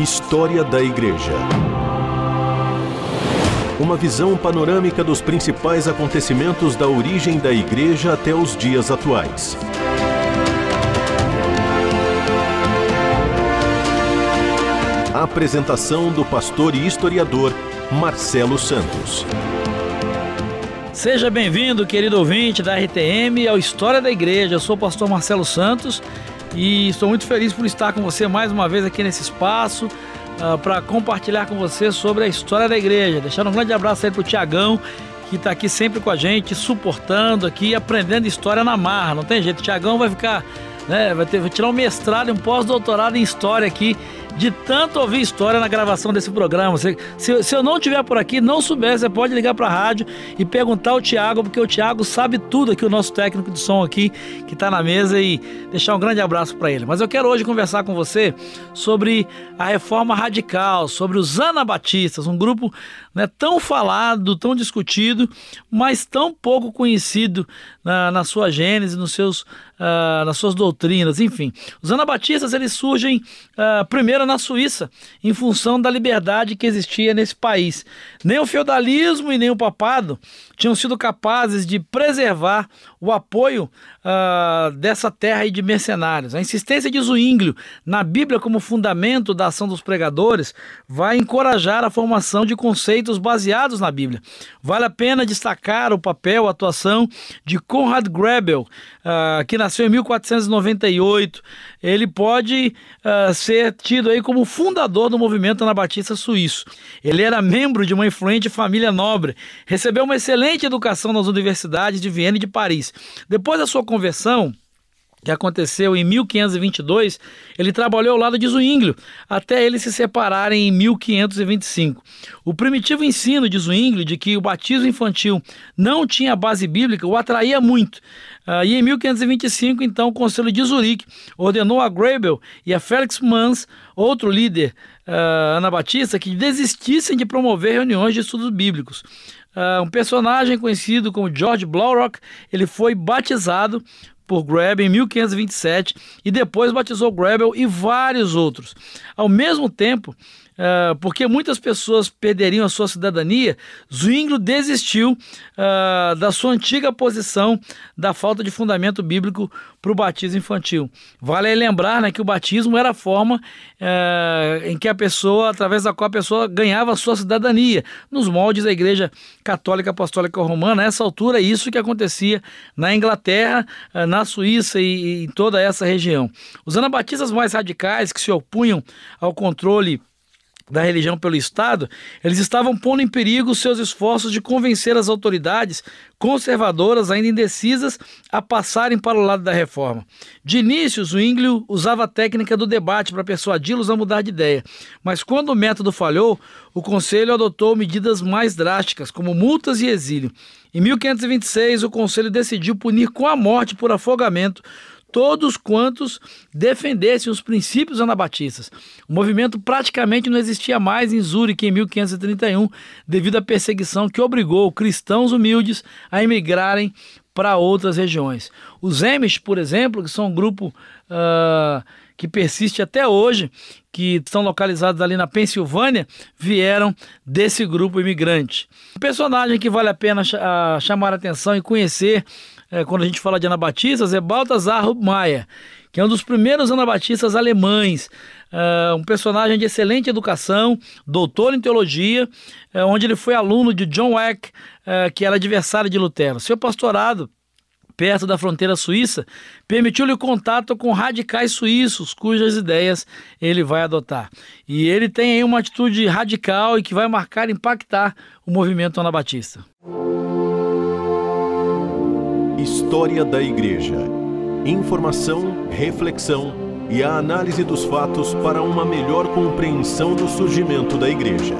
História da Igreja. Uma visão panorâmica dos principais acontecimentos da origem da Igreja até os dias atuais. A apresentação do pastor e historiador Marcelo Santos. Seja bem-vindo, querido ouvinte da RTM, ao História da Igreja. Eu sou o pastor Marcelo Santos e estou muito feliz por estar com você mais uma vez aqui nesse espaço uh, para compartilhar com você sobre a história da igreja. Deixar um grande abraço aí para o Tiagão, que está aqui sempre com a gente, suportando aqui, aprendendo história na marra. Não tem jeito, o Tiagão vai ficar, né, vai, ter, vai tirar um mestrado e um pós-doutorado em história aqui de tanto ouvir história na gravação desse programa. Se, se, se eu não estiver por aqui, não souber, você pode ligar para a rádio e perguntar ao Tiago, porque o Tiago sabe tudo aqui, o nosso técnico de som aqui, que está na mesa, e deixar um grande abraço para ele. Mas eu quero hoje conversar com você sobre a reforma radical, sobre os anabatistas, um grupo né, tão falado, tão discutido, mas tão pouco conhecido na, na sua gênese, nos seus, uh, nas suas doutrinas, enfim. Os anabatistas eles surgem uh, primeiro na Suíça, em função da liberdade que existia nesse país. Nem o feudalismo e nem o papado tinham sido capazes de preservar o apoio uh, dessa terra de mercenários. A insistência de Zwinglio na Bíblia como fundamento da ação dos pregadores vai encorajar a formação de conceitos baseados na Bíblia. Vale a pena destacar o papel, a atuação de Conrad Grebel, que nasceu em 1498. Ele pode uh, ser tido aí como fundador do movimento anabatista suíço. Ele era membro de uma influente família nobre, recebeu uma excelente educação nas universidades de Viena e de Paris. Depois da sua conversão, que aconteceu em 1522, ele trabalhou ao lado de Zwinglio, até eles se separarem em 1525. O primitivo ensino de Zwinglio de que o batismo infantil não tinha base bíblica o atraía muito. Uh, e em 1525, então, o Conselho de Zurique ordenou a Grebel e a Felix Mans, outro líder uh, anabatista, que desistissem de promover reuniões de estudos bíblicos. Uh, um personagem conhecido como George Blaurock, ele foi batizado por Grebel em 1527 e depois batizou Grebel e vários outros. Ao mesmo tempo, uh, porque muitas pessoas perderiam a sua cidadania, Zwinglio desistiu uh, da sua antiga posição da falta de fundamento bíblico para o batismo infantil. Vale lembrar né, que o batismo era a forma uh, em que a pessoa, através da qual a pessoa ganhava a sua cidadania, nos moldes da Igreja Católica Apostólica Romana. Nessa altura, é isso que acontecia na Inglaterra, na Suíça e, e em toda essa região. Os anabatistas mais radicais que se opunham ao controle da religião pelo Estado, eles estavam pondo em perigo seus esforços de convencer as autoridades conservadoras, ainda indecisas, a passarem para o lado da reforma. De início, Zwinglio usava a técnica do debate para persuadi-los a mudar de ideia, mas quando o método falhou, o Conselho adotou medidas mais drásticas, como multas e exílio. Em 1526, o Conselho decidiu punir com a morte por afogamento todos quantos defendessem os princípios anabatistas. O movimento praticamente não existia mais em Zurique em 1531, devido à perseguição que obrigou cristãos humildes a emigrarem para outras regiões. Os Amish, por exemplo, que são um grupo uh, que persiste até hoje, que estão localizados ali na Pensilvânia, vieram desse grupo imigrante. Um personagem que vale a pena uh, chamar a atenção e conhecer é, quando a gente fala de anabatistas, é Balthasar Maia, que é um dos primeiros anabatistas alemães, é, um personagem de excelente educação, doutor em teologia, é, onde ele foi aluno de John Eck, é, que era adversário de Lutero. Seu pastorado perto da fronteira suíça, permitiu-lhe contato com radicais suíços, cujas ideias ele vai adotar. E ele tem aí uma atitude radical e que vai marcar, impactar o movimento anabatista. História da Igreja. Informação, reflexão e a análise dos fatos para uma melhor compreensão do surgimento da Igreja.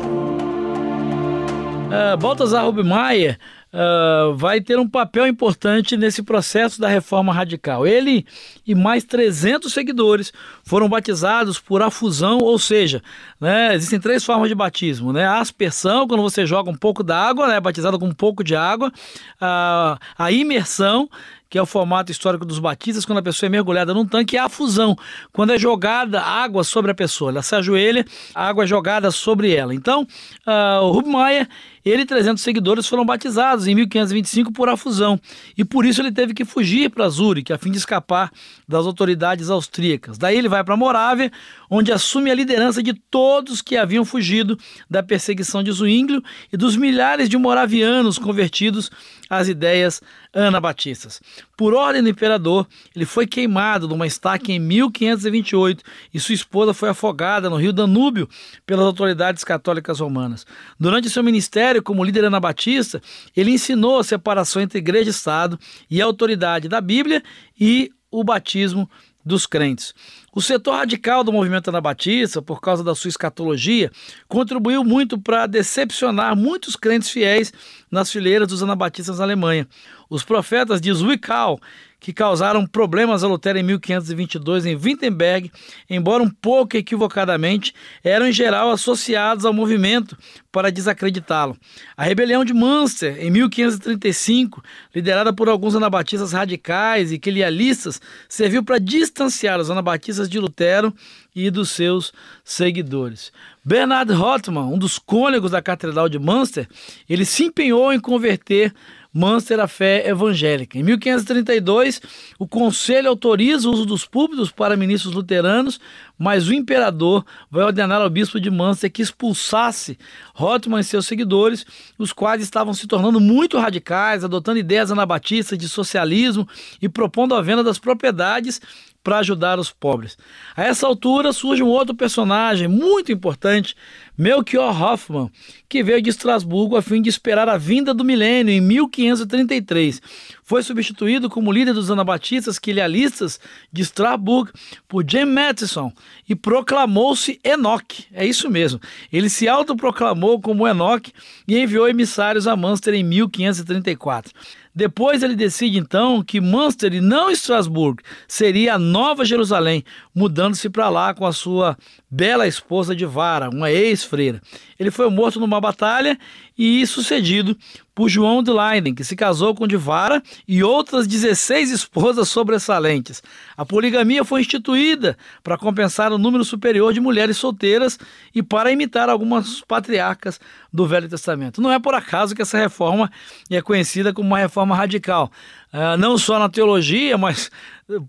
Uh, Baltasar Rubmaier uh, vai ter um papel importante nesse processo da reforma radical. Ele e mais 300 seguidores foram batizados por afusão, ou seja, né, existem três formas de batismo: né? a aspersão, quando você joga um pouco d'água, né, batizado com um pouco de água, a, a imersão, que é o formato histórico dos batistas, quando a pessoa é mergulhada num tanque, e a fusão, quando é jogada água sobre a pessoa. Ela se ajoelha, a água é jogada sobre ela. Então, uh, o Rubmaier ele e 300 seguidores foram batizados em 1525 por afusão, e por isso ele teve que fugir para Zurique, a fim de escapar das autoridades austríacas. Daí ele vai para Morávia, onde assume a liderança de todos que haviam fugido da perseguição de Zwinglio e dos milhares de moravianos convertidos às ideias anabatistas. Por ordem do imperador, ele foi queimado numa estaca em 1528 e sua esposa foi afogada no rio Danúbio pelas autoridades católicas romanas. Durante seu ministério como líder anabatista, ele ensinou a separação entre igreja e Estado e a autoridade da Bíblia e o batismo dos crentes. O setor radical do movimento anabatista, por causa da sua escatologia, contribuiu muito para decepcionar muitos crentes fiéis nas fileiras dos anabatistas na Alemanha. Os profetas de Zwickau que causaram problemas a Lutero em 1522 em Wittenberg, embora um pouco equivocadamente, eram em geral associados ao movimento para desacreditá-lo. A rebelião de Münster, em 1535, liderada por alguns anabatistas radicais e quilialistas, serviu para distanciar os anabatistas de Lutero e dos seus seguidores. Bernard Rothman, um dos cônegos da Catedral de Münster, ele se empenhou em converter Mânster a fé evangélica. Em 1532, o conselho autoriza o uso dos púlpitos para ministros luteranos, mas o imperador vai ordenar ao bispo de Mânster que expulsasse Rothman e seus seguidores, os quais estavam se tornando muito radicais, adotando ideias anabatistas de socialismo e propondo a venda das propriedades para ajudar os pobres. A essa altura surge um outro personagem muito importante, Melchior Hoffman, que veio de Estrasburgo a fim de esperar a vinda do milênio em 1533. Foi substituído como líder dos anabatistas quilialistas de Strasbourg por James Matheson e proclamou-se Enoch. É isso mesmo. Ele se autoproclamou como Enoch e enviou emissários a Münster em 1534. Depois ele decide então que Münster e não Estrasburgo seria a Nova Jerusalém, mudando-se para lá com a sua bela esposa de Vara, uma ex-freira. Ele foi morto numa batalha e sucedido por João de Leiden, que se casou com Divara e outras 16 esposas sobressalentes. A poligamia foi instituída para compensar o número superior de mulheres solteiras e para imitar algumas patriarcas do Velho Testamento. Não é por acaso que essa reforma é conhecida como uma reforma radical. Uh, não só na teologia, mas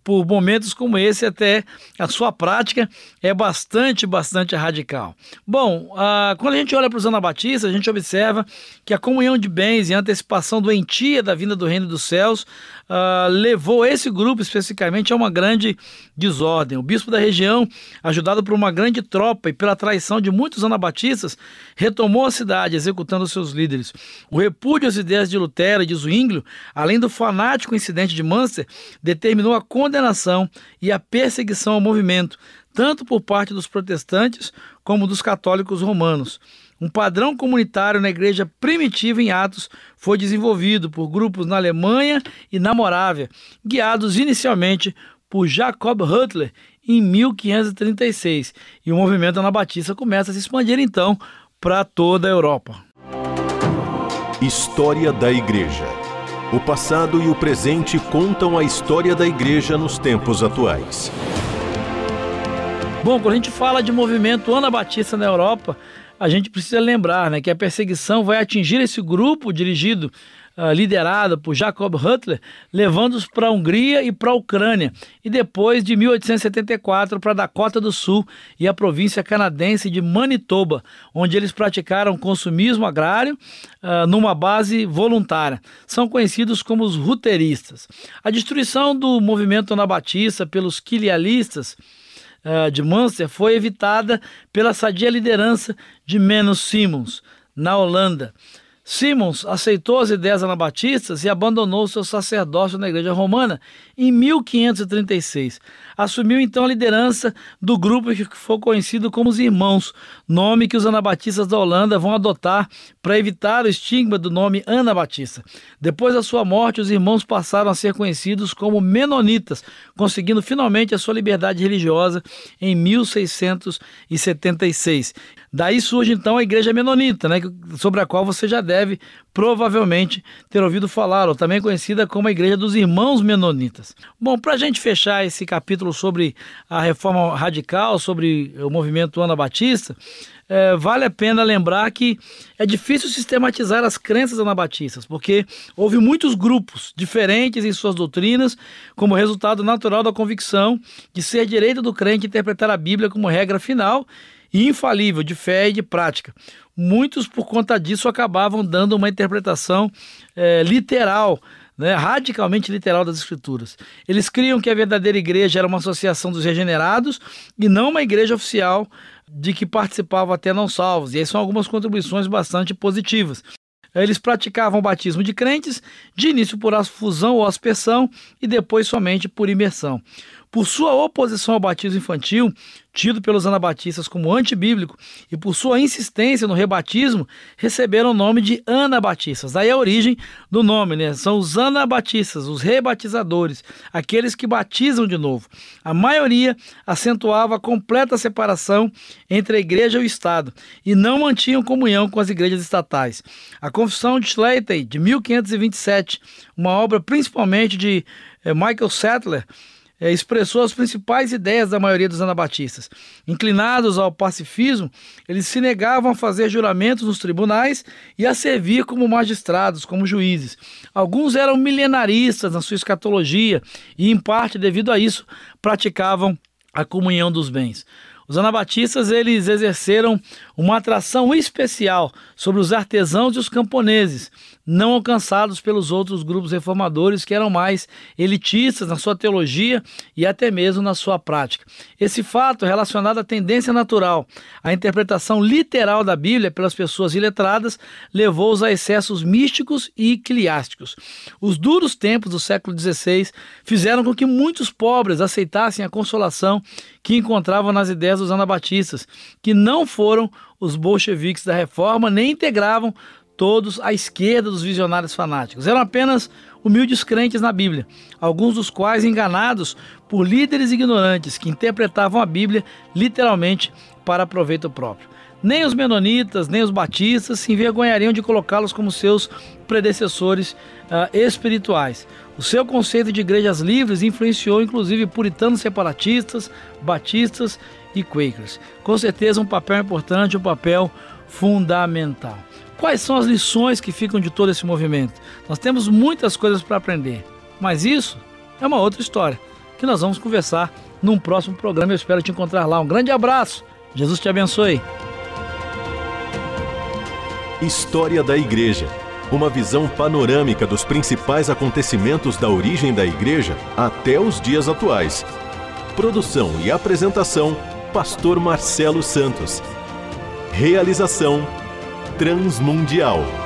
por momentos como esse, até a sua prática é bastante, bastante radical. Bom, uh, quando a gente olha para os anabatistas, a gente observa que a comunhão de bens e a antecipação doentia da vinda do reino dos céus uh, levou esse grupo especificamente a uma grande desordem. O bispo da região, ajudado por uma grande tropa e pela traição de muitos anabatistas, retomou a cidade, executando seus líderes. O repúdio às ideias de Lutero e de Zwinglio, além do fanático incidente de Munster, determinou a condenação e a perseguição ao movimento, tanto por parte dos protestantes como dos católicos romanos. Um padrão comunitário na igreja primitiva em Atos foi desenvolvido por grupos na Alemanha e na Morávia, guiados inicialmente por Jacob Hutler em 1536. E o movimento anabatista começa a se expandir então para toda a Europa. História da Igreja o passado e o presente contam a história da igreja nos tempos atuais. Bom, quando a gente fala de movimento anabatista na Europa, a gente precisa lembrar né, que a perseguição vai atingir esse grupo dirigido uh, liderada por Jacob Hutler, levando-os para a Hungria e para a Ucrânia, e depois de 1874 para a Dakota do Sul e a província canadense de Manitoba, onde eles praticaram consumismo agrário uh, numa base voluntária. São conhecidos como os ruteristas. A destruição do movimento anabatista pelos quilialistas uh, de Munster foi evitada pela sadia liderança de Menos Simons, na Holanda. Simons aceitou as ideias anabatistas e abandonou seu sacerdócio na Igreja Romana em 1536. Assumiu então a liderança do grupo que foi conhecido como os Irmãos, nome que os anabatistas da Holanda vão adotar para evitar o estigma do nome Anabatista. Depois da sua morte, os irmãos passaram a ser conhecidos como Menonitas, conseguindo finalmente a sua liberdade religiosa em 1676. Daí surge então a Igreja Menonita, né, sobre a qual você já deve provavelmente ter ouvido falar, ou também conhecida como a Igreja dos Irmãos Menonitas. Bom, para a gente fechar esse capítulo sobre a reforma radical, sobre o movimento anabatista, é, vale a pena lembrar que é difícil sistematizar as crenças anabatistas, porque houve muitos grupos diferentes em suas doutrinas, como resultado natural da convicção de ser direito do crente interpretar a Bíblia como regra final infalível de fé e de prática. Muitos, por conta disso, acabavam dando uma interpretação é, literal né, radicalmente literal das Escrituras. Eles criam que a verdadeira igreja era uma associação dos regenerados e não uma igreja oficial de que participavam até não salvos. E aí são algumas contribuições bastante positivas. Eles praticavam o batismo de crentes, de início por fusão ou aspersão e depois somente por imersão. Por sua oposição ao batismo infantil, tido pelos anabatistas como antibíblico, e por sua insistência no rebatismo, receberam o nome de anabatistas. Daí a origem do nome, né? São os anabatistas, os rebatizadores, aqueles que batizam de novo. A maioria acentuava a completa separação entre a igreja e o Estado e não mantinham comunhão com as igrejas estatais. A Confissão de Slatey, de 1527, uma obra principalmente de eh, Michael Sattler, é, expressou as principais ideias da maioria dos anabatistas. Inclinados ao pacifismo, eles se negavam a fazer juramentos nos tribunais e a servir como magistrados, como juízes. Alguns eram milenaristas na sua escatologia e, em parte devido a isso, praticavam a comunhão dos bens. Os anabatistas eles exerceram uma atração especial sobre os artesãos e os camponeses, não alcançados pelos outros grupos reformadores que eram mais elitistas na sua teologia e até mesmo na sua prática. Esse fato, relacionado à tendência natural à interpretação literal da Bíblia pelas pessoas iletradas, levou-os a excessos místicos e eclesiásticos. Os duros tempos do século XVI fizeram com que muitos pobres aceitassem a consolação que encontravam nas ideias dos anabatistas, que não foram os bolcheviques da reforma nem integravam todos à esquerda dos visionários fanáticos. Eram apenas humildes crentes na Bíblia, alguns dos quais enganados por líderes ignorantes que interpretavam a Bíblia literalmente para proveito próprio. Nem os menonitas, nem os batistas se envergonhariam de colocá-los como seus predecessores uh, espirituais. O seu conceito de igrejas livres influenciou inclusive puritanos separatistas, batistas e quakers. Com certeza um papel importante, um papel fundamental. Quais são as lições que ficam de todo esse movimento? Nós temos muitas coisas para aprender, mas isso é uma outra história que nós vamos conversar num próximo programa. Eu espero te encontrar lá. Um grande abraço. Jesus te abençoe. História da Igreja. Uma visão panorâmica dos principais acontecimentos da origem da Igreja até os dias atuais. Produção e apresentação: Pastor Marcelo Santos. Realização Transmundial.